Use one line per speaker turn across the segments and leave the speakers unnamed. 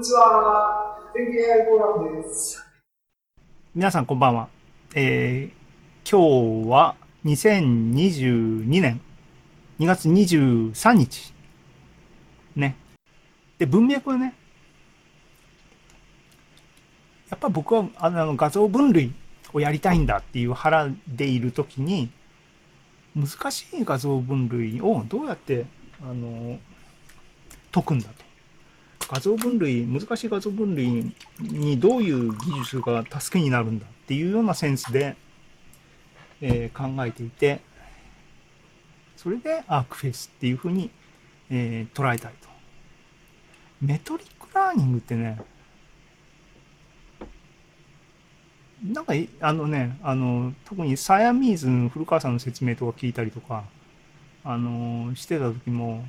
にちは。天気 AI フォーラムです。
皆さんこんばんは。えー、今日は2022年2月23日。ね。で、文脈はね、やっぱ僕はあの画像分類をやりたいんだっていう腹でいるときに、難しい画像分類をどうやってあの解くんだと。画像分類、難しい画像分類にどういう技術が助けになるんだっていうようなセンスで、えー、考えていて、それでアークフェイスっていうふうに、えー、捉えたいと。メトリックラーニングってね、なんか、あのね、あの、特にサヤミーズの古川さんの説明とか聞いたりとか、あの、してた時も、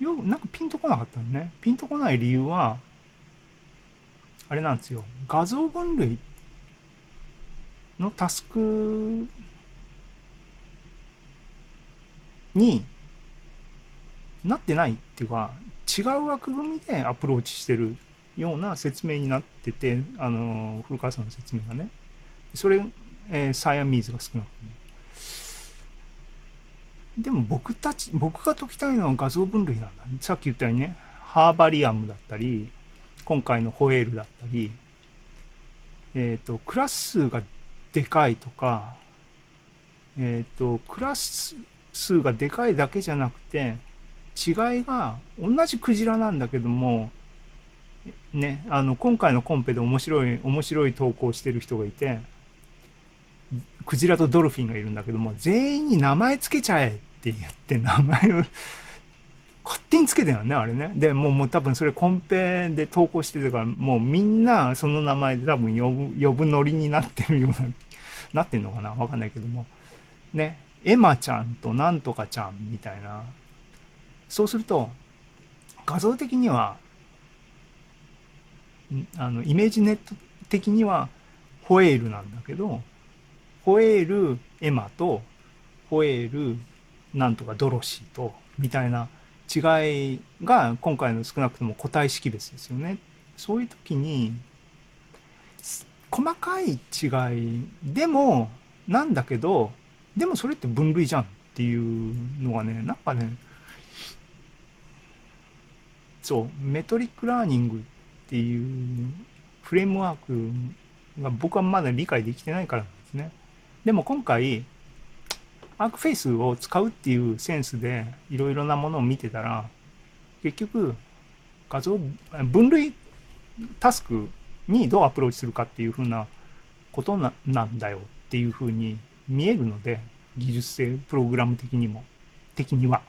よなんかピンとこなかったのね。ピンとこない理由は、あれなんですよ。画像分類のタスクになってないっていうか、違う枠組みでアプローチしてるような説明になってて、あの、古川さんの説明がね。それ、えー、サイアミーズが少なくてね。でも僕たち、僕が解きたいのは画像分類なんだ、ね。さっき言ったようにね、ハーバリアムだったり、今回のホエールだったり、えっ、ー、と、クラス数がでかいとか、えっ、ー、と、クラス数がでかいだけじゃなくて、違いが同じクジラなんだけども、ね、あの、今回のコンペで面白い、面白い投稿してる人がいて、クジラとドルフィンがいるんだけども、全員に名前つけちゃえって言って名前を勝手につけてるのね、あれね。で、もうもう多分それコンペで投稿してるから、もうみんなその名前で多分呼ぶ、呼ぶノリになってるような、なってんのかな？わかんないけども。ね、エマちゃんとなんとかちゃんみたいな。そうすると、画像的には、あの、 ImageNet 的には、 whale なんだけど、 whale エマと、 whale なんとかドロシーと、みたいな違いが今回の少なくとも個体識別ですよね。そういう時に、細かい違いでも、なんだけど、でもそれって分類じゃんっていうのがね、なんかね、そう、 metric learning っていうフレームワークが僕はまだ理解できてないからなんですね。でも今回、 ArcFace を使うっていうセンスでいろいろなものを見てたら、結局、画像、分類タスクにどうアプローチするかっていうふうなことなんだよっていうふうに見えるので、技術性、プログラム的にも、的には。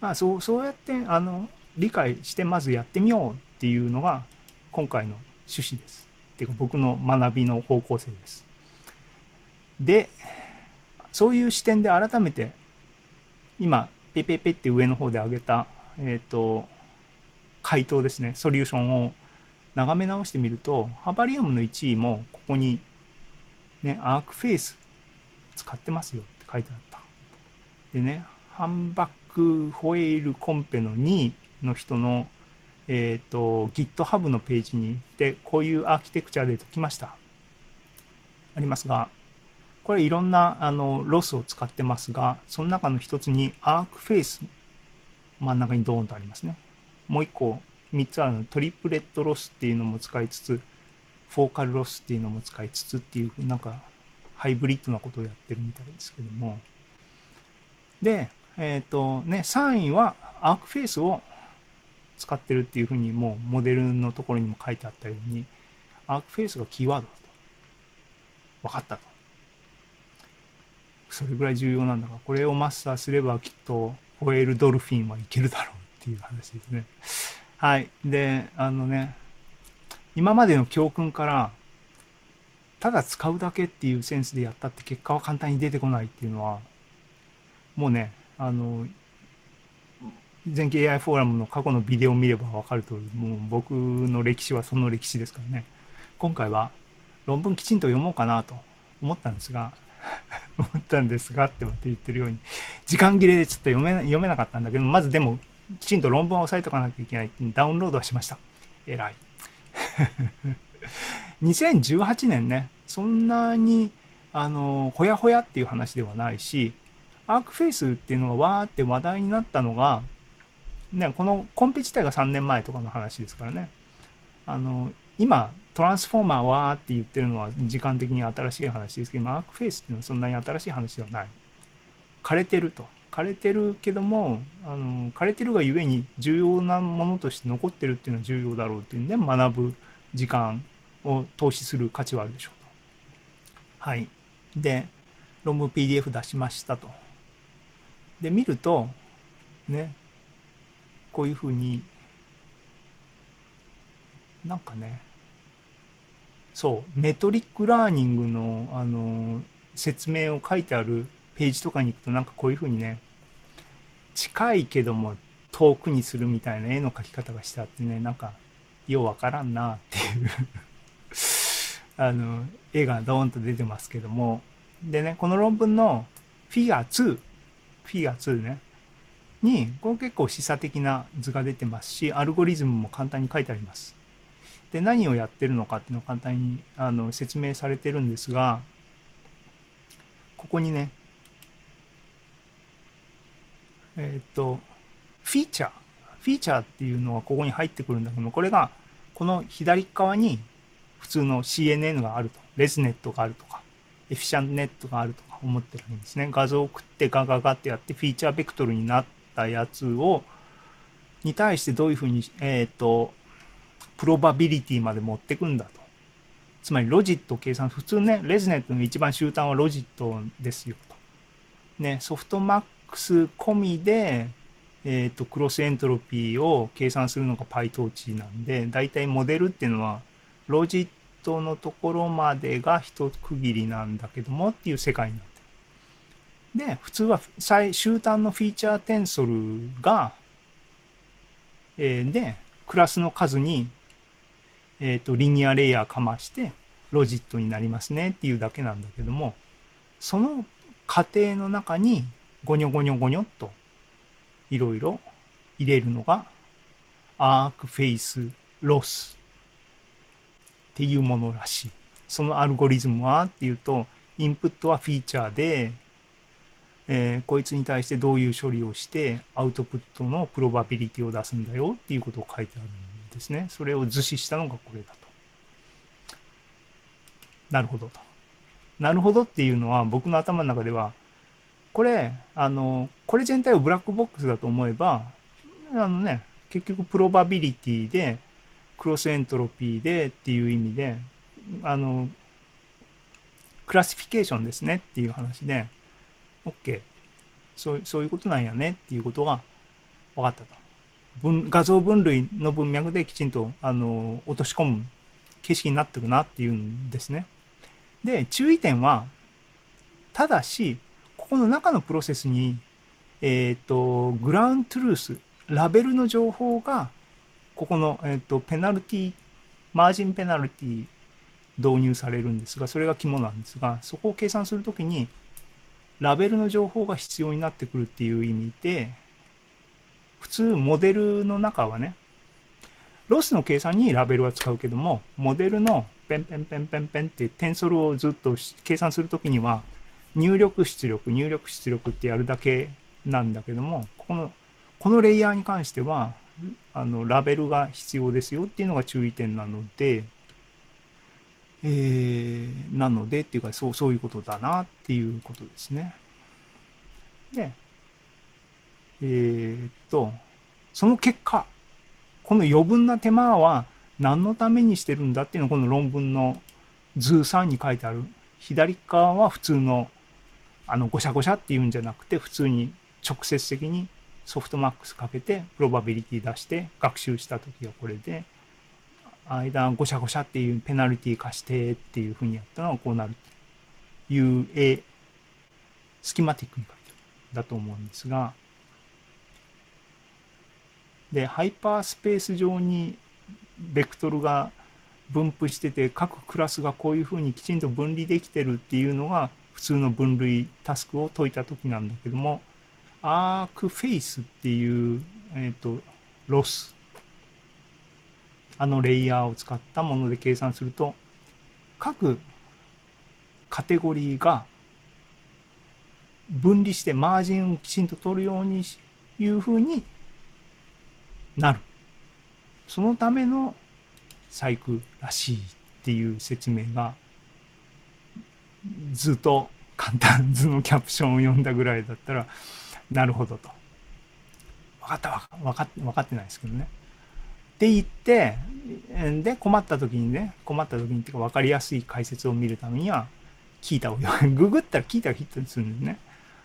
まあ、そう、そうやって、あの、理解してまずやってみようっていうのが今回の趣旨です。っていうか僕の学びの方向性です。で、そういう視点で改めて今、ペペペって上の方で挙げた、えっ、ー、と、回答ですね、ソリューションを眺め直してみると、 Herbarium の1位もここに、ね、 ArcFace 使ってますよって書いてあった。でね、 Humpback Whale コンペの2位の人の、えっ、ー、と、GitHub のページに行って、こういうアーキテクチャで解きました。ありますが、これいろんなあのロスを使ってますが、その中の一つに ArcFace真ん中にドーンとありますね。もう一個、三つあるの triplet loss っていうのも使いつつ、 focal loss っていうのも使いつつっていう、なんかハイブリッドなことをやってるみたいですけども。で、えっ、ー、とね、3位は ArcFace を使ってるっていうふうにもうモデルのところにも書いてあったように、 ArcFace がキーワードだと。分かったと。それぐらい重要なんだが、これをマスターすればきっと、ホエールドルフィンはいけるだろうっていう話ですね。はい。で、あのね、今までの教訓から、ただ使うだけっていうセンスでやったって結果は簡単に出てこないっていうのは、もうね、あの、全景 AI フォーラムの過去のビデオを見ればわかる通り、もう僕の歴史はその歴史ですからね。今回は論文きちんと読もうかなと思ったんですが、思ったんですがって言ってるように、時間切れでちょっと読め読めなかったんだけど、まずでもきちんと論文を押さえとかなきゃいけないダウンロードはしました。偉い。2018年ねそんなにあのほやほやっていう話ではないしアークフェイスっていうのがわーって話題になったのが、ね、このコンペ自体が3年前とかの話ですからね。あの今トランスフォーマーわーって言ってるのは時間的に新しい話ですけどアークフェイスっていうのはそんなに新しい話ではない枯れてると枯れてるけどもあの枯れてるがゆえに重要なものとして残ってるっていうのは重要だろうっていうんで学ぶ時間を投資する価値はあるでしょうと。はい。で、論文 PDF 出しましたと。で、見ると、ね、こういうふうに、なんかね、そう、メトリックラーニングの、あの、説明を書いてあるページとかに行くとなんかこういうふうにね近いけども遠くにするみたいな絵の描き方がしてあってねなんかようわからんなっていう あの絵がドーンと出てますけども。でねこの論文のフィギュア2フィギュア2ねにこれ結構示唆的な図が出てますしアルゴリズムも簡単に書いてあります。で何をやってるのかっていうのを簡単にあの説明されてるんですがここにねえっ、と、フィーチャー。フィーチャーっていうのがここに入ってくるんだけども、これがこの左側に普通の CNN があると、レズネットがあるとか、エフィシャンネットがあるとか思ってるんですね。画像を送ってガガガってやってフィーチャーベクトルになったやつを、に対してどういうふうに、えっ、ー、と、プロバビリティまで持ってくんだと。つまりロジット計算、普通ね、レズネットの一番終端はロジットですよと。ね、ソフトマッ X 込みで、えっ、ー、と、クロスエントロピーを計算するのが PyTorch なんで、だいたいモデルっていうのは、ロジットのところまでが一区切りなんだけどもっていう世界になってる。で、普通は最終端のフィーチャーテンソルが、えー、で、クラスの数に、えっ、ー、と、リニアレイヤーかまして、ロジットになりますねっていうだけなんだけども、その過程の中にゴニョゴニョゴニョっといろいろ入れるのがアークフェイスロスっていうものらしい。そのアルゴリズムはっていうと、インプットはフィーチャーで、えー、こいつに対してどういう処理をして、アウトプットのプロバビリティを出すんだよっていうことを書いてあるんですね。それを図示したのがこれだと。なるほどと。なるほどっていうのは僕の頭の中ではこれ、あの、これ全体をブラックボックスだと思えば、あのね、結局 probability で、 cross entropy でっていう意味で、あの、 classification ですねっていう話で、OK。そうそういうことなんやねっていうことが分かったと。分画像分類の文脈できちんとあの落とし込む形式になってるなっていうんですね。で、注意点は、ただし、この中のプロセスに、えっ、ー、と、グラウントゥルース、ラベルの情報が、ここの、えっ、ー、と、ペナルティ、マージンペナルティ導入されるんですが、それが肝なんですが、そこを計算するときに、ラベルの情報が必要になってくるっていう意味で、普通モデルの中はね、ロスの計算にラベルは使うけども、モデルのペンペンペンペンペンってテンソルをずっと計算するときには、入力出力、入力出力ってやるだけなんだけども、この、このレイヤーに関しては、あの、ラベルが必要ですよっていうのが注意点なので、えー、なのでっていうか、そう、そういうことだなっていうことですね。で、えー、っと、その結果、この余分な手間は何のためにしてるんだっていうのをこの論文の図3に書いてある。左側は普通のあの、ごしゃごしゃっていうんじゃなくて、普通に直接的にソフトマックスかけて、プロバビリティ出して学習した時はこれで、間ごしゃごしゃっていうペナルティ化してっていうふうにやったのはこうなるという絵、スキマティックに書いてるだと思うんですが、で、ハイパースペース上にベクトルが分布してて、各クラスがこういうふうにきちんと分離できてるっていうのが、普通の分類タスクを解いた時なんだけども、アークフェイスっていうえっ、と、ロス。あのレイヤーを使ったもので計算すると、各カテゴリーが分離してマージンをきちんと取るようにいうふうになる。そのための細工らしいっていう説明が図と簡単図のキャプションを読んだぐらいだったらなるほどと。分かった分か分かってないですけどね。って言って、で、困った時にね、困った時にっていうか分かりやすい解説を見るためには、聞いたをググったら聞いたらヒットするんですね。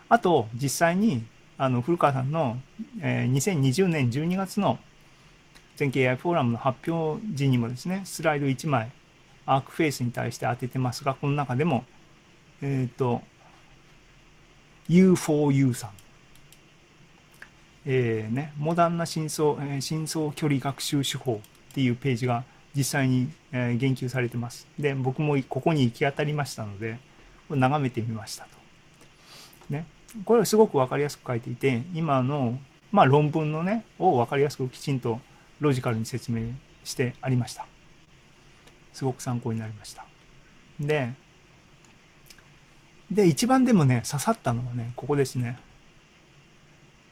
あと、実際に、あの、古川さんの、えー、2020年12月の全景 AI フォーラムの発表時にもですね、スライド1枚、アークフェイスに対して当ててますが、この中でも、えっ、ー、と、U4U さん。えー、ね、モダンな深層、えー、深層距離学習手法っていうページが実際に、えー、言及されてます。で、僕もここに行き当たりましたので、眺めてみましたと。ね。これはすごく分かりやすく書いていて、今の、まあ、論文のね、を分かりやすくきちんとロジカルに説明してありました。すごく参考になりました。で、で、一番でもね、刺さったのはね、ここですね。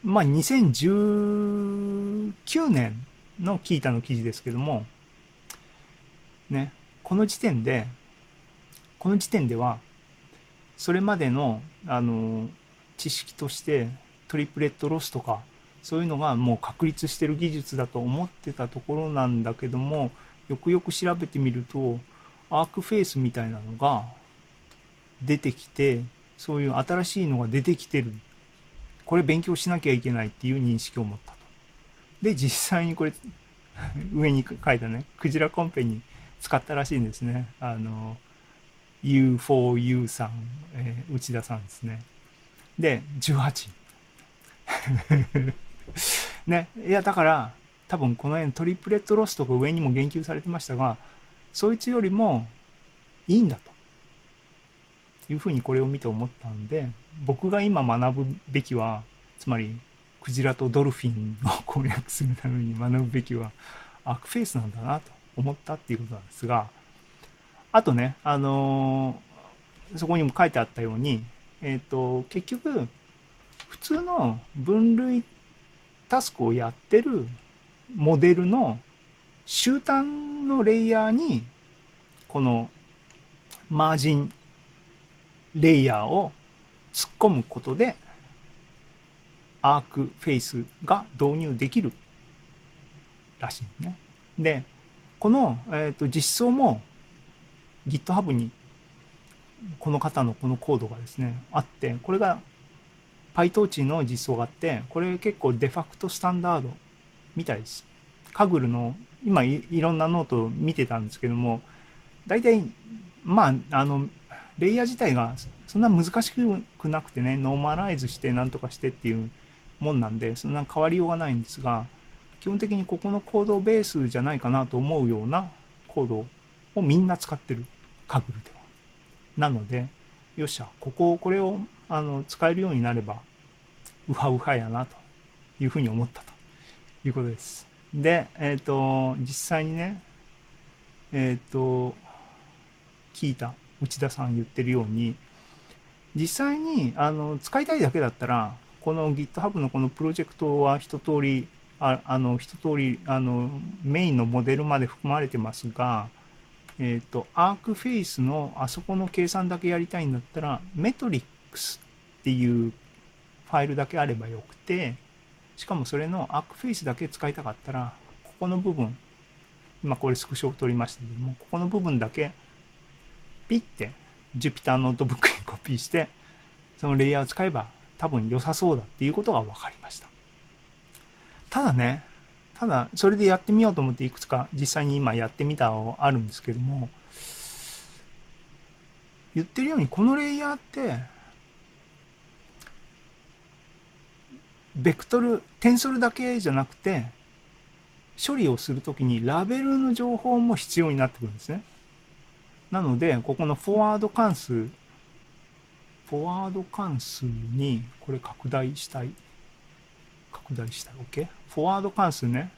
まあ、2019年のキータの記事ですけども、ね、この時点で、この時点では、それまでの、あの、知識としてトリプレットロスとか、そういうのがもう確立してる技術だと思ってたところなんだけども、よくよく調べてみると、アークフェイスみたいなのが出てきて、そういう新しいのが出てきてるこれ勉強しなきゃいけないっていう認識を持ったと。で、実際にこれ、上に書いたね、クジラコンペに使ったらしいんですね。あの、U4U さん、えー、内田さんですね。で、18。ね、いや、だから、多分この辺トリプレットロスとか上にも言及されてましたが、そいつよりもいいんだと。いうふうにこれを見て思ったんで、僕が今学ぶべきは、つまり、クジラとドルフィンを 攻略するために学ぶべきは、アクフェイスなんだなと思ったっていうことなんですが、あとね、あのー、そこにも書いてあったように、えっ、ー、と、結局、普通の分類タスクをやってるモデルの終端のレイヤーに、このマージンレイヤーを突っ込むことで、アークフェイスが導入できるらしいね。で、この、えーと、実装も GitHub にこの方のこのコードがですね、あって、これが PyTorch の実装があって、これ結構デファクトスタンダードみたいです。 Kaggle の、今いろんなノートを見てたんですけども、大体、まあ、あの、レイヤー自体がそんな難しくなくてね、 normalize してなんとかしてっていうもんなんで、そんな変わりようがないんですが、基本的にここの codebase じゃないかなと思うようなコードをみんな使ってる、カグルで。なので、よっしゃ、ここ、これをあの使えるようになれば、ウハウハやなというふうに思ったということです。で、えっ、ー、と、実際にね、えっ、ー、と、聞いた内田さん言ってるように、実際にあの使いたいだけだったら、この GitHub のこのプロジェクトは一通り、ああの一通りあのメインのモデルまで含まれてますが、えっ、ー、と、 ArcFace のあそこの計算だけやりたいんだったら、 metrics っていうファイルだけあればよくて、しかもそれの ArcFace だけ使いたかったら、ここの部分、今これスクショを取りましたけども、ここの部分だけピッて Jupyter ノートブックにコピーして、そのレイヤーを使えば多分良さそうだっていうことが分かりました。ただね、ただそれでやってみようと思っていくつか実際に今やってみたのあるんですけども、言ってるようにこのレイヤーって、ベクトル、テンソルだけじゃなくて、処理をするときにラベルの情報も必要になってくるんですね。なので、ここのフォワード関数、フォワード関数にこれ拡大したい。拡大した OK? フォワード関数ね。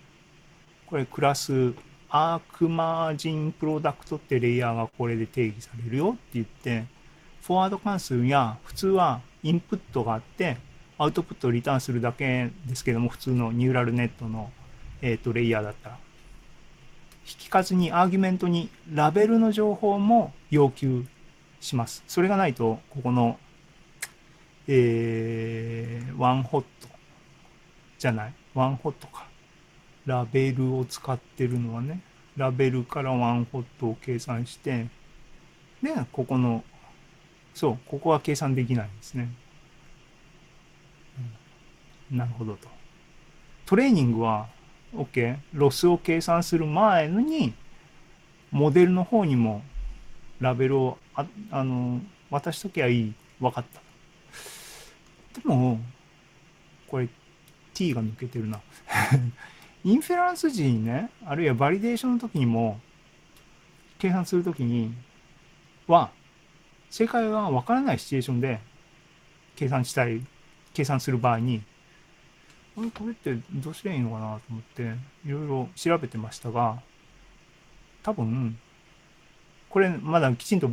これクラスアークマージンプロダクトってレイヤーがこれで定義されるよって言って、フォワード関数や普通はインプットがあって、アウトプットをリターンするだけですけども、普通のニューラルネットの、えーと、レイヤーだったら。引数にアーギュメントにラベルの情報も要求します。それがないと、ここの、えー、 one-hot じゃない、 one-hot か。ラベルを使ってるのはね、ラベルから one-hot を計算して、で、ここの、そう、ここは計算できないんですね。うん、なるほどと。トレーニングは、OK、ロスを計算する前に、モデルの方にもラベルをああの渡しときゃいい。分かった。でも、これ t が抜けてるな。インフェランス時にね、あるいはバリデーションの時にも、計算するときには、正解がわからないシチュエーションで計算したい、計算する場合に、これ、これってどうすりゃいいのかなと思って、いろいろ調べてましたが、多分、これまだきちんと、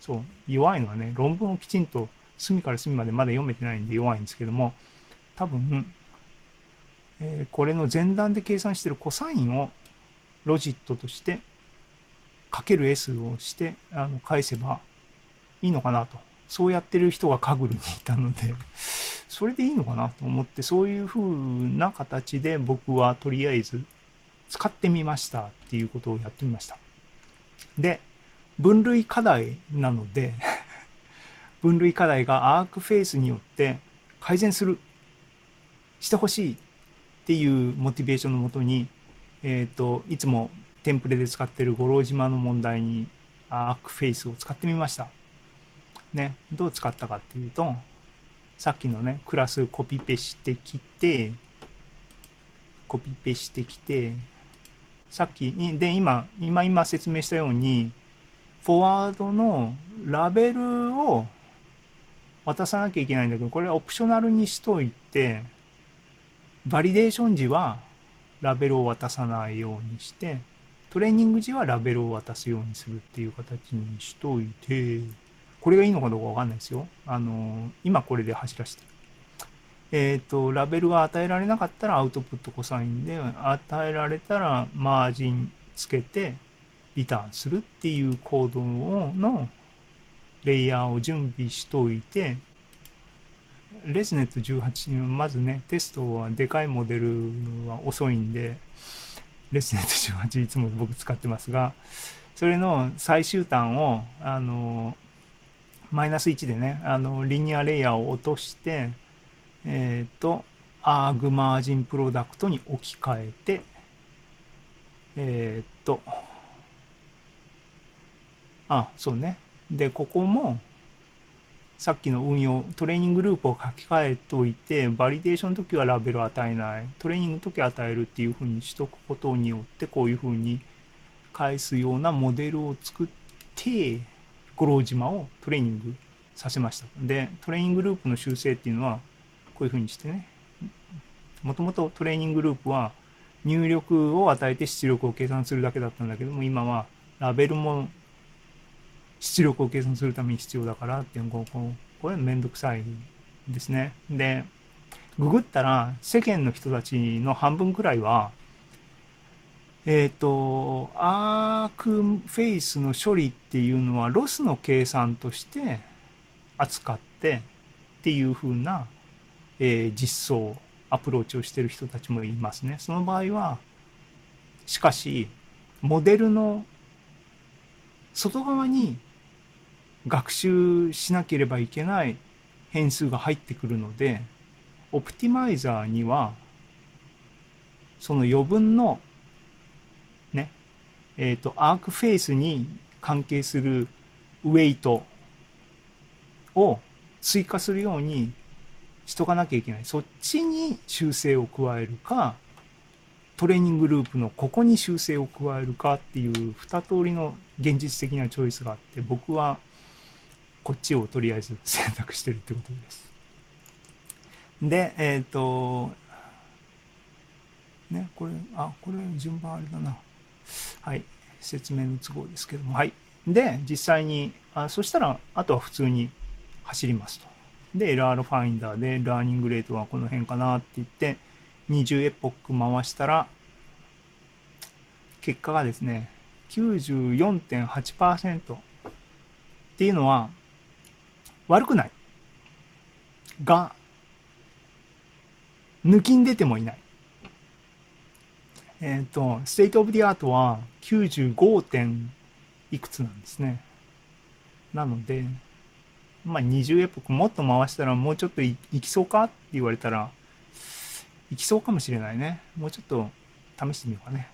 そう、弱いのはね、論文をきちんと隅から隅までまだ読めてないんで弱いんですけども、多分、え、これの前段で計算してるコサインをロジットとしてかける S をしてあの返せばいいのかなと。そうやってる人がカグルにいたので、それでいいのかなと思って、そういう風な形で僕はとりあえず使ってみましたっていうことをやってみました。で、分類課題なので 分類課題がアークフェイスによって改善する、してほしいっていうモチベーションのもとに、えっ、ー、と、いつもテンプレで使ってる五郎島の問題にアークフェイスを使ってみました。ね、どう使ったかっていうと、さっきのね、クラスコピペしてきて、コピペしてきて、さっきに、で、今、今今説明したように、フォワードのラベルを渡さなきゃいけないんだけど、これはオプショナルにしといて、バリデーション時はラベルを渡さないようにして、トレーニング時はラベルを渡すようにするっていう形にしといて、これがいいのかどうかわかんないですよ。あの、今これで走らせてる。えっ、ー、と、ラベルが与えられなかったらアウトプットコサインで、与えられたらマージンつけてリターンするっていうコードのレイヤーを準備しといて、レスネット18まずね、テストはでかいモデルは遅いんで、レスネット18いつも僕使ってますが、それの最終端を、あの、マイナス1でね、あの、 linear layer を落として、えっ、ー、と、 ArcMarginProduct に置き換えて、えっ、ー、と、あ、そうね。で、ここも、さっきの運用、 training loop を書き換えておいて、 validation の時はラベルを与えない、トレーニングの時は与えるっていうふうにしとくことによって、こういうふうに返すようなモデルを作って、五郎島をトレーニングさせました。で、トレーニングループの修正っていうのは、こういうふうにしてね、もともとトレーニングループは入力を与えて出力を計算するだけだったんだけども、今はラベルも出力を計算するために必要だからっていうこここれめんどくさいですね。で、ググったら世間の人たちの半分くらいは、えっ、ー、と、 ArcFace の処理っていうのはロスの計算として扱ってっていう風な、えー、実装、アプローチをしてる人たちもいますね。その場合は、しかし、モデルの外側に学習しなければいけない変数が入ってくるので、オプティマイザーには、その余分の、ね、えっ、ー、と、アークフェイスに関係するウェイトを追加するようにしとかなきゃいけない。そっちに修正を加えるか、トレーニングループのここに修正を加えるかっていう二通りの現実的なチョイスがあって、僕はこっちをとりあえず選択してるってことです。で、えっ、ー、と、ね、これ、あ、これ順番あれだな。はい。説明の都合ですけども。はい。で、実際に、あそしたら、あとは普通に走りますと。で、LR ファインダーで、ラーニングレートはこの辺かなって言って、20エポック回したら、結果がですね、94.8%っていうのは、悪くない。が、抜きん出てもいない。えっ、ー、と、 state of the art は 95. 点いくつなんですね。なので、まあ20 epoch もっと回したらもうちょっといいきそうかって言われたら、いきそうかもしれないね。もうちょっと試してみようかね。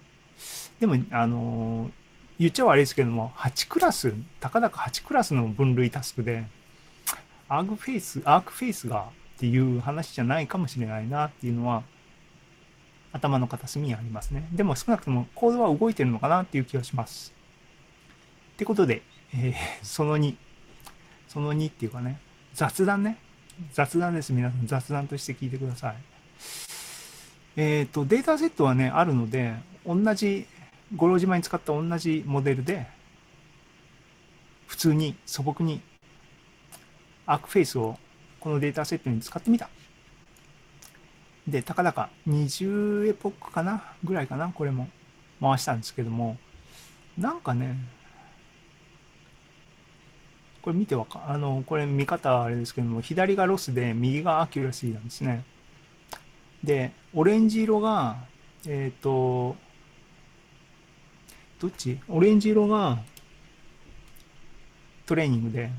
でも、あのー、言っちゃ悪いですけども、8クラス、たかだか8クラスの分類タスクで、 ArcFace、ArcFace がっていう話じゃないかもしれないなっていうのは、頭の片隅にありますね。でも少なくともコードは動いてるのかなっていう気がします。ってことで、えー、その2、その2っていうかね、雑談ね。雑談です。皆さん雑談として聞いてください。えっ、ー、と、データセットはね、あるので、同じ、五郎島に使った同じモデルで、普通に素朴に ArcFace をこのデータセットに使ってみた。で、たかだか20 epoch かな？ぐらいかな？これも回したんですけども、なんかね、これ見てわか、あの、これ見方あれですけども、左がロスで右が accuracy なんですね。で、オレンジ色が、えっ、ー、と、どっち？オレンジ色がトレーニングで、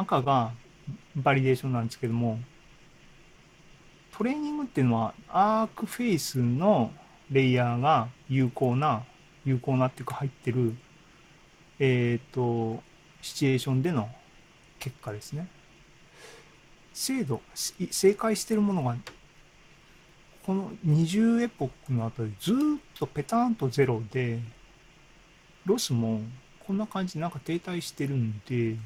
赤が validation なんですけども、トレーニングっていうのは ArcFace のレイヤーが有効な、有効なっていうか入ってる、えっ、ー、と、シチュエーションでの結果ですね。精度、正解してるものが、この20エポックのあたりずっとペタンとゼロで、ロスもこんな感じでなんか停滞してるんで、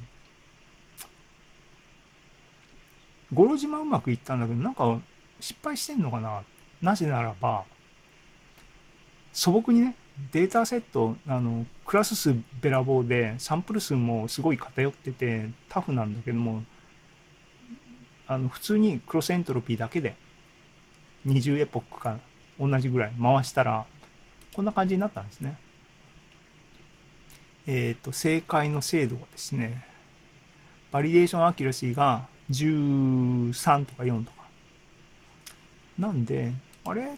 五郎島うまくいったんだけど、なんか失敗してんのかな？なぜならば、素朴にね、データセット、あの、クラス数べらぼうで、サンプル数もすごい偏ってて、タフなんだけども、あの、普通に cross entropy だけで、20 epoch か同じぐらい回したら、こんな感じになったんですね。えっ、ー、と、正解の精度がですね、 validation accuracy が13とか4とか。なんで、あれ？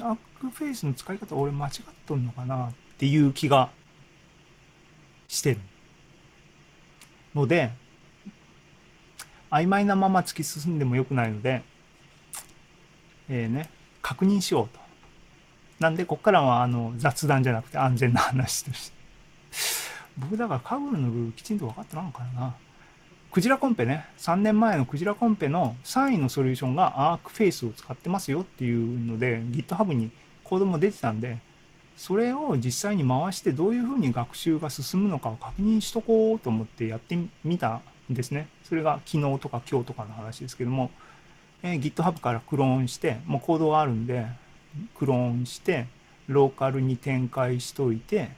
アックフェイスの使い方俺間違っとんのかなっていう気がしてる。ので、曖昧なまま突き進んでも良くないので、えー、ね、確認しようと。なんで、こっからはあの雑談じゃなくて安全な話として。僕だからカグルのルールきちんと分かってなのかな。クジラコンペね、3年前のクジラコンペの3位のソリューションがアークフェイスを使ってますよっていうので GitHub にコードも出てたんで、それを実際に回してどういうふうに学習が進むのかを確認しとこうと思ってやってみたんですね。それが昨日とか今日とかの話ですけども、えー、GitHub からクローンして、もうコードがあるんで、クローンして、ローカルに展開しといて、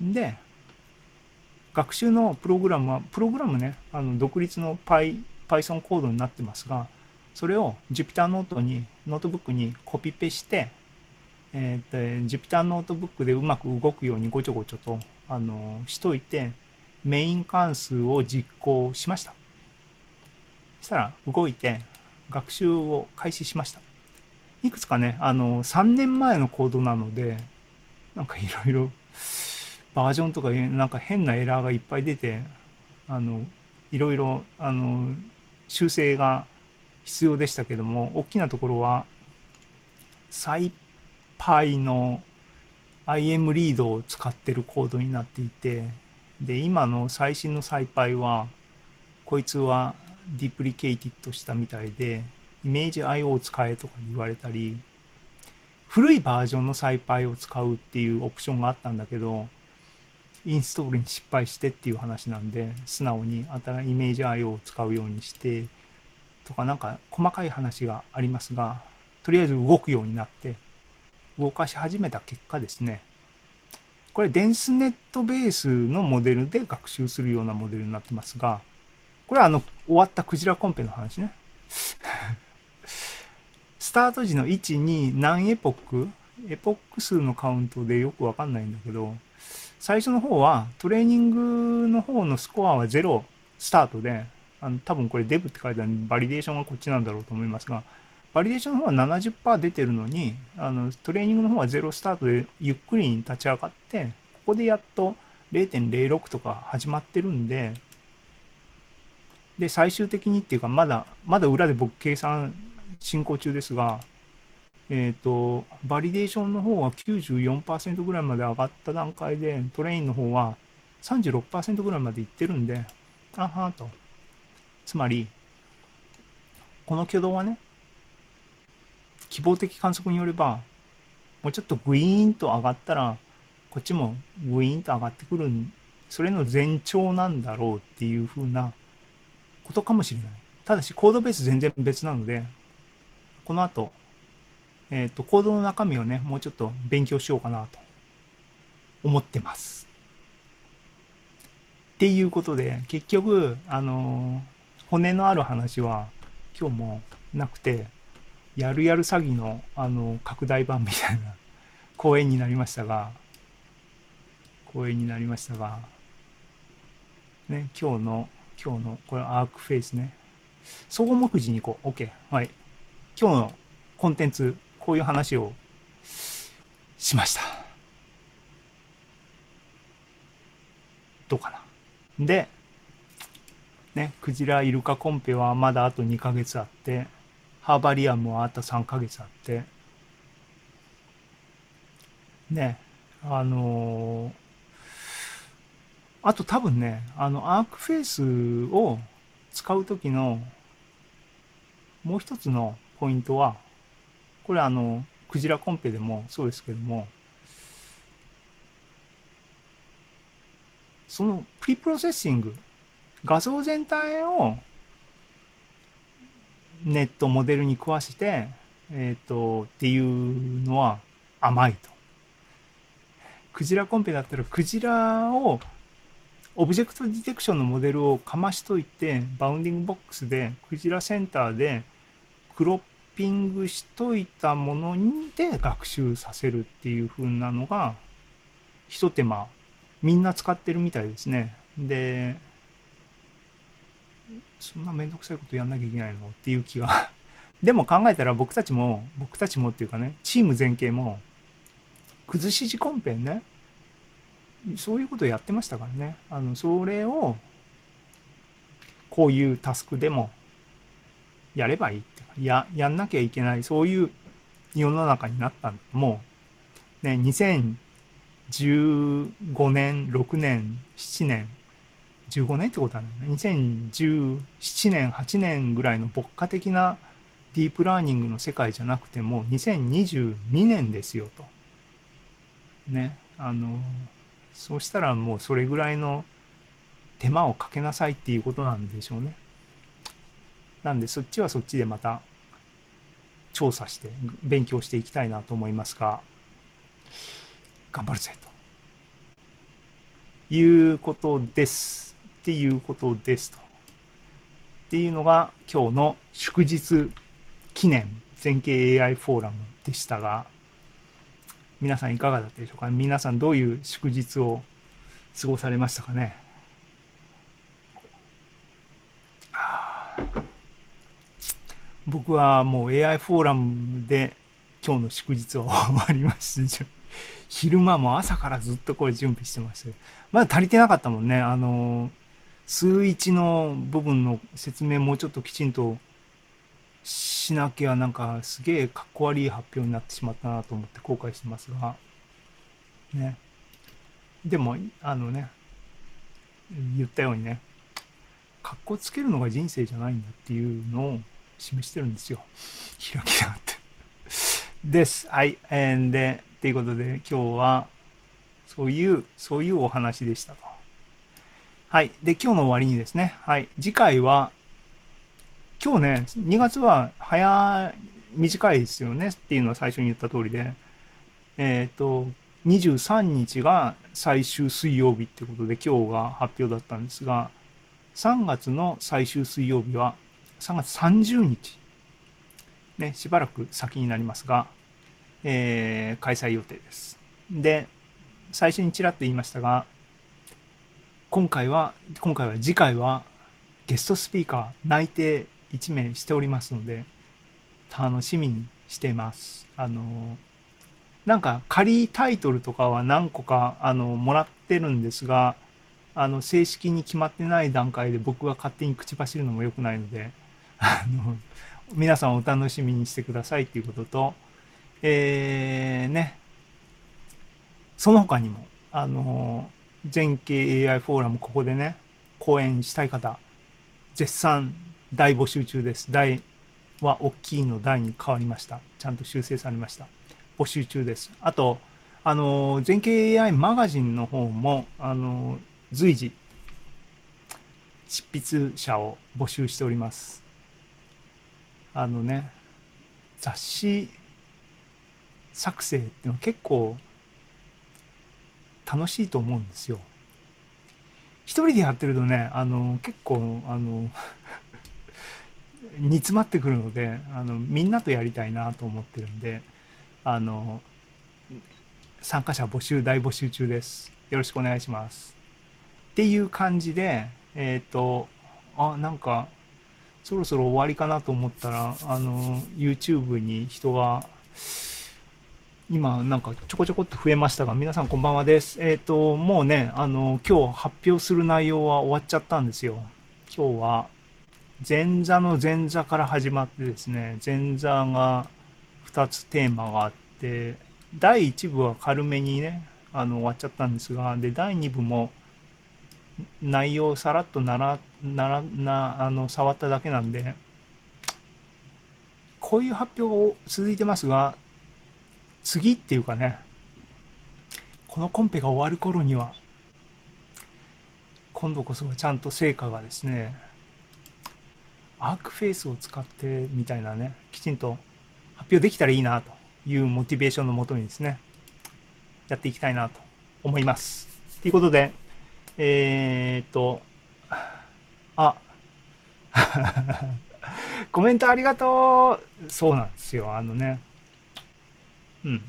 で、学習のプログラムは、プログラムね、あの独立の Py- Python コードになってますが、それを Jupyter ノートに、ノートブックにコピペして、えっ、と、Jupyter ノートブックでうまく動くようにごちょごちょと、あの、しといて、メイン関数を実行しました。そしたら動いて学習を開始しました。いくつかね、あの、3年前のコードなので、なんかいろいろバージョンとかなんか変なエラーがいっぱい出てあのいろいろあの修正が必要でしたけども大きなところはサイパイの IM リードを使ってるコードになっていてで今の最新の SciPy はこいつは deprecated したみたいでイメージ IO を使えとか言われたり古いバージョンの SciPy を使うっていうオプションがあったんだけどインストールに失敗してっていう話なんで、素直に新イメージ IO を使うようにして、とかなんか細かい話がありますが、とりあえず動くようになって、動かし始めた結果ですね、これ、デンスネットベースのモデルで学習するようなモデルになってますが、これはあの、終わったクジラコンペの話ね。スタート時の1、2、何エポック？エポック数のカウントでよくわかんないんだけど、最初の方はトレーニングの方のスコアは0スタートで、あの多分これデブって書いてある validation がこっちなんだろうと思いますが、 validation の方は70%出てるのに、あの training の方は0スタートでゆっくりに立ち上がって、ここでやっと0.06とか始まってるんで、で、最終的にっていうか、まだ、まだ裏で僕計算進行中ですが、えっ、と、 validation の方は94%ぐらいまで上がった段階で、 train の方は36%ぐらいまでいってるんで、あはーと。つまり、この挙動はね、希望的観測によれば、もうちょっとグイーンと上がったら、こっちもグイーンと上がってくる、それの前兆なんだろうっていう風なことかもしれない。ただし、コードベース全然別なので、この後、えっ、と、コードの中身をね、もうちょっと勉強しようかなと思ってます。っていうことで、結局、あのー骨のある話は今日もなくて、やるやる詐欺の、あの拡大版みたいな講演になりましたが、講演になりましたが、ね、今日の、今日の、これアークフェイスね。総合目次に行こう。OK。はい。今日のコンテンツ、こういう話をしました。どうかな。で、ね、クジライルカコンペはまだあと2ヶ月あって、ハーバリアムはあと3ヶ月あって、ね、あのーあと多分ね、あの、アークフェイスを使うときのもう一つのポイントは、これあの、クジラコンペでもそうですけども、その preprocessing、画像全体をネットモデルに食わして、えっ、と、っていうのは甘いと。クジラコンペだったらクジラを object detection のモデルをかましといて、 bounding box でクジラセンターでクロッピングしといたものにで学習させるっていう風なのが、一手間、みんな使ってるみたいですね。で、そんなめんどくさいことやんなきゃいけないの？っていう気が。でも考えたら僕たちも、僕たちもっていうかね、チーム全形も、崩し字コンペね、そういうことやってましたからね。あの、それを、こういうタスクでも、やればいいって、や、やんなきゃいけない、そういう世の中になったんだ。もう、ね、2015年、6年、7年、15年ってことはね、2017年、8年ぐらいの牧歌的なディープラーニングの世界じゃなくても、2022年ですよと。ね、あの、そうしたらもうそれぐらいの手間をかけなさいっていうことなんでしょうね。なんでそっちはそっちでまた調査して勉強していきたいなと思いますが、頑張るぜということです。っていうことですと。っていうのが今日の祝日記念全景 AI フォーラムでしたが、皆さんいかがだったでしょうか？皆さんどういう祝日を過ごされましたかねはあ僕はもう AI フォーラムで今日の祝日は終わりまして、昼間も朝からずっとこれ準備してましたまだ足りてなかったもんね。あの、数一の部分の説明もうちょっときちんとしなきゃなんかすげえかっこ悪い発表になってしまったなと思って後悔してますが、ね。でも、あのね、言ったようにね、かっこつけるのが人生じゃないんだっていうのを示してるんですよ。開きがあって。です。はい。えーで、っていうことで今日は、そういう、そういうお話でしたと。はい。で、今日の終わりにですね、はい。次回は、今日ね、2月は早短いですよねっていうのは最初に言った通りで、えっ、と、23日が最終水曜日ってことで今日が発表だったんですが、3月の最終水曜日は3月30日、ね、しばらく先になりますが、えー、開催予定です。で、最初にちらっと言いましたが、今回は、今回は次回はゲストスピーカー内定1名しておりますので、楽しみにしています。あの、なんか仮タイトルとかは何個か、あの、もらってるんですが、あの、正式に決まってない段階で僕が勝手に口走るのも良くないので、あの、皆さんお楽しみにしてくださいっていうことと、えー、ね、その他にも、あの、全景 AI フォーラムここでね、講演したい方、絶賛大募集中です。大は大きいの大に変わりました。ちゃんと修正されました。募集中です。あと、あの、全景 AI マガジンの方も、あの、随時、執筆者を募集しております。あのね、雑誌作成っていうのは結構楽しいと思うんですよ。一人でやってるとね、あの、結構、あの、煮詰まってくるので、あの、みんなとやりたいなと思ってるんで、あの、参加者募集、大募集中です。よろしくお願いします。っていう感じで、えっ、ー、と、あ、なんか、そろそろ終わりかなと思ったら、あの、YouTube に人が、今なんかちょこちょこっと増えましたが、皆さんこんばんはです。えっ、ー、と、もうね、あの、今日発表する内容は終わっちゃったんですよ。今日は、前座の前座から始まってですね、前座が2つテーマがあって、第1部は軽めにね、あの、終わっちゃったんですが、で、第2部も内容をさらっとなら、なら、な、あの、触っただけなんで、こういう発表を続いてますが、次っていうかね、このコンペが終わる頃には、今度こそちゃんと成果がですね、アークフェイスを使ってみたいなね、きちんと発表できたらいいなというモチベーションのもとにですね、やっていきたいなと思います。ということで、えー、っと、あ、コメントありがとうそうなんですよ。あのね、うん。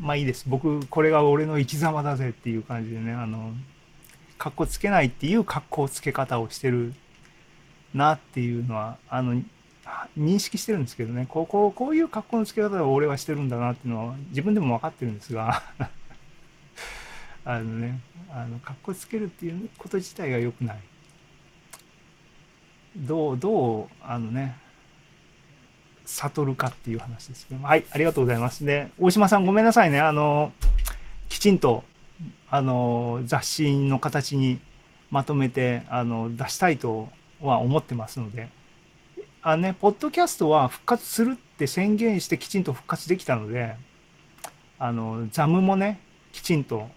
まあいいです。僕、これが俺の生き様だぜっていう感じでね、あの、格好つけないっていう格好つけ方をしてるなっていうのは、あの、認識してるんですけどね、こう、こう、こういう格好のつけ方を俺はしてるんだなっていうのは自分でも分かってるんですがあのね、あの、格好つけるっていうこと自体が良くない。どう、どう、あのね、悟るかっていう話ですけどはい、ありがとうございます。で、大島さんごめんなさいね。あの、きちんと、あの、雑誌の形にまとめて、あの、出したいとは思ってますので、あのね、ポッドキャストは復活するって宣言してきちんと復活できたので、あの、ザムもね、きちんと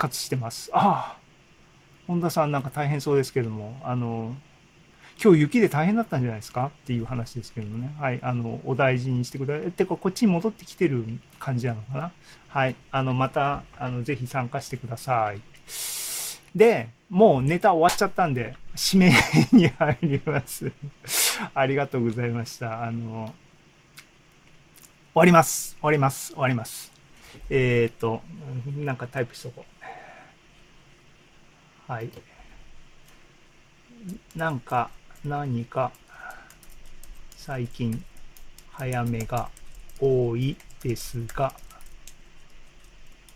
活してます。ああ、本田さんなんか大変そうですけども、あの、今日雪で大変だったんじゃないですか？っていう話ですけどもね。はい。あの、お大事にしてください。てか、こっちに戻ってきてる感じなのかな？はい。あの、また、あの、ぜひ参加してください。で、もうネタ終わっちゃったんで、指名に入ります。ありがとうございました。あの、終わります。終わります。終わります。えっ、と、なんかタイプしとこう。はい。なんか、何か最近早めが多いですが、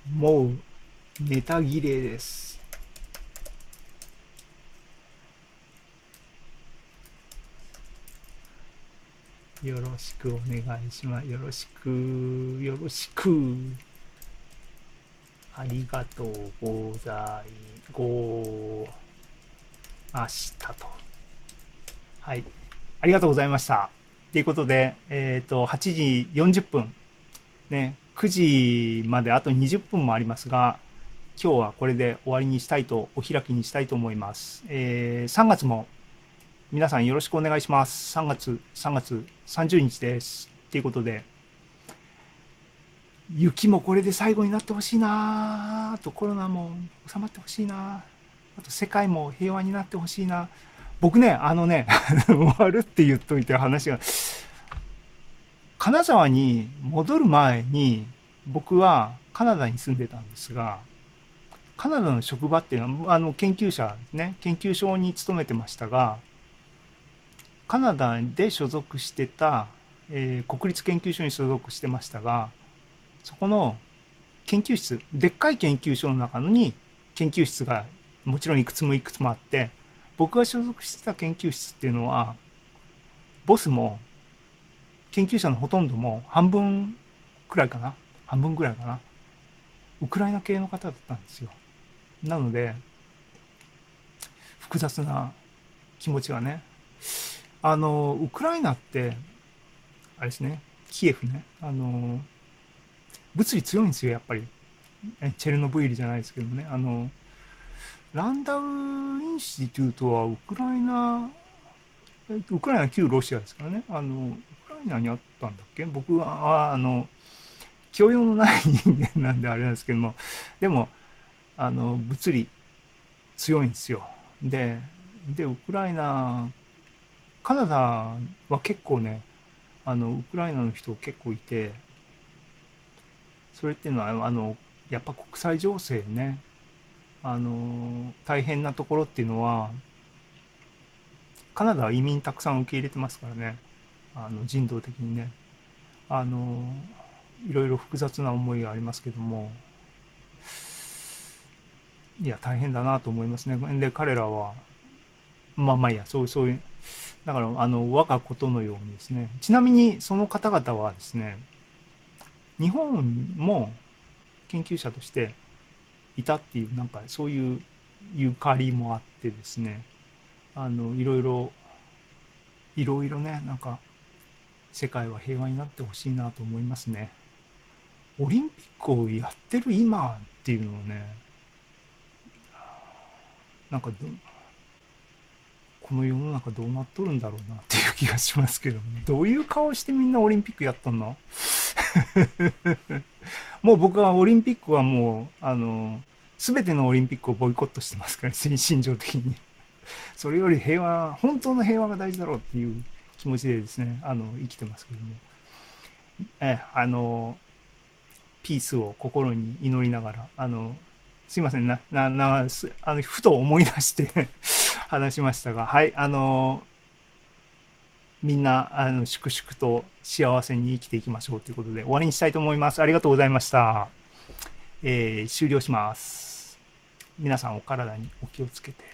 もうネタ切れです。よろしくお願いします。よろしく、よろしく。ありがとうござい、ご、ましたと。はい。ありがとうございました。ということで、えっ、ー、と、8時40分、ね、9時まであと20分もありますが、今日はこれで終わりにしたいと、お開きにしたいと思います。えー、3月も皆さんよろしくお願いします。3月、3月30日です。っていうことで、雪もこれで最後になってほしいなあとコロナも収まってほしいなあと世界も平和になってほしいな僕ねあのね 終わるって言っといて話が金沢に戻る前に僕はカナダに住んでたんですがカナダの職場っていうのはあの研究者ね研究所に勤めてましたがカナダで所属してた、えー国立研究所に所属してましたがそこの研究室でっかい研究所の中に研究室がもちろんいくつもいくつもあって僕が所属してた研究室っていうのはボスも研究者のほとんども半分くらいかな半分くらいかなウクライナ系の方だったんですよ。なので複雑な気持ちがねあのウクライナってあれですねキエフねあの物理強いんですよやっぱり。チェルノブイリじゃないですけどね。あのランダウインシティテュートはウクライナウクライナ旧ロシアですからね。あのウクライナにあったんだっけ？僕はあの教養のない人間なんであれなんですけども。でもあの物理強いんですよ。ででウクライナカナダは結構ねあのウクライナの人結構いて。それっていうのはあのやっぱ国際情勢ね。あの大変なところっていうのはカナダは移民たくさん受け入れてますからね。あの人道的にね。あのいろいろ複雑な思いがありますけども。いや大変だなと思いますね。で彼らはまあまあいやそうそういうだからあの我がことのようにですね。ちなみにその方々はですね日本も研究者としていたっていうなんかそういうゆかりもあってですね。あのいろいろいろいろねなんか世界は平和になってほしいなと思いますね。オリンピックをやってる今っていうのをねなんかどこの世の中どうなっとるんだろうなっていう気がしますけどねどういう顔してみんなオリンピックやったの？もう僕はオリンピックはもう、あの、すべてのオリンピックをボイコットしてますから、心情的に。それより平和、本当の平和が大事だろうっていう気持ちでですね、あの、生きてますけども。え、あの、ピースを心に祈りながら、あの、すいませんな、な、な、すあの、ふと思い出して 話しましたが、はい、あの、みんな、あの、粛々と幸せに生きていきましょうということで終わりにしたいと思います。ありがとうございました。えー終了します。皆さんお体にお気をつけて。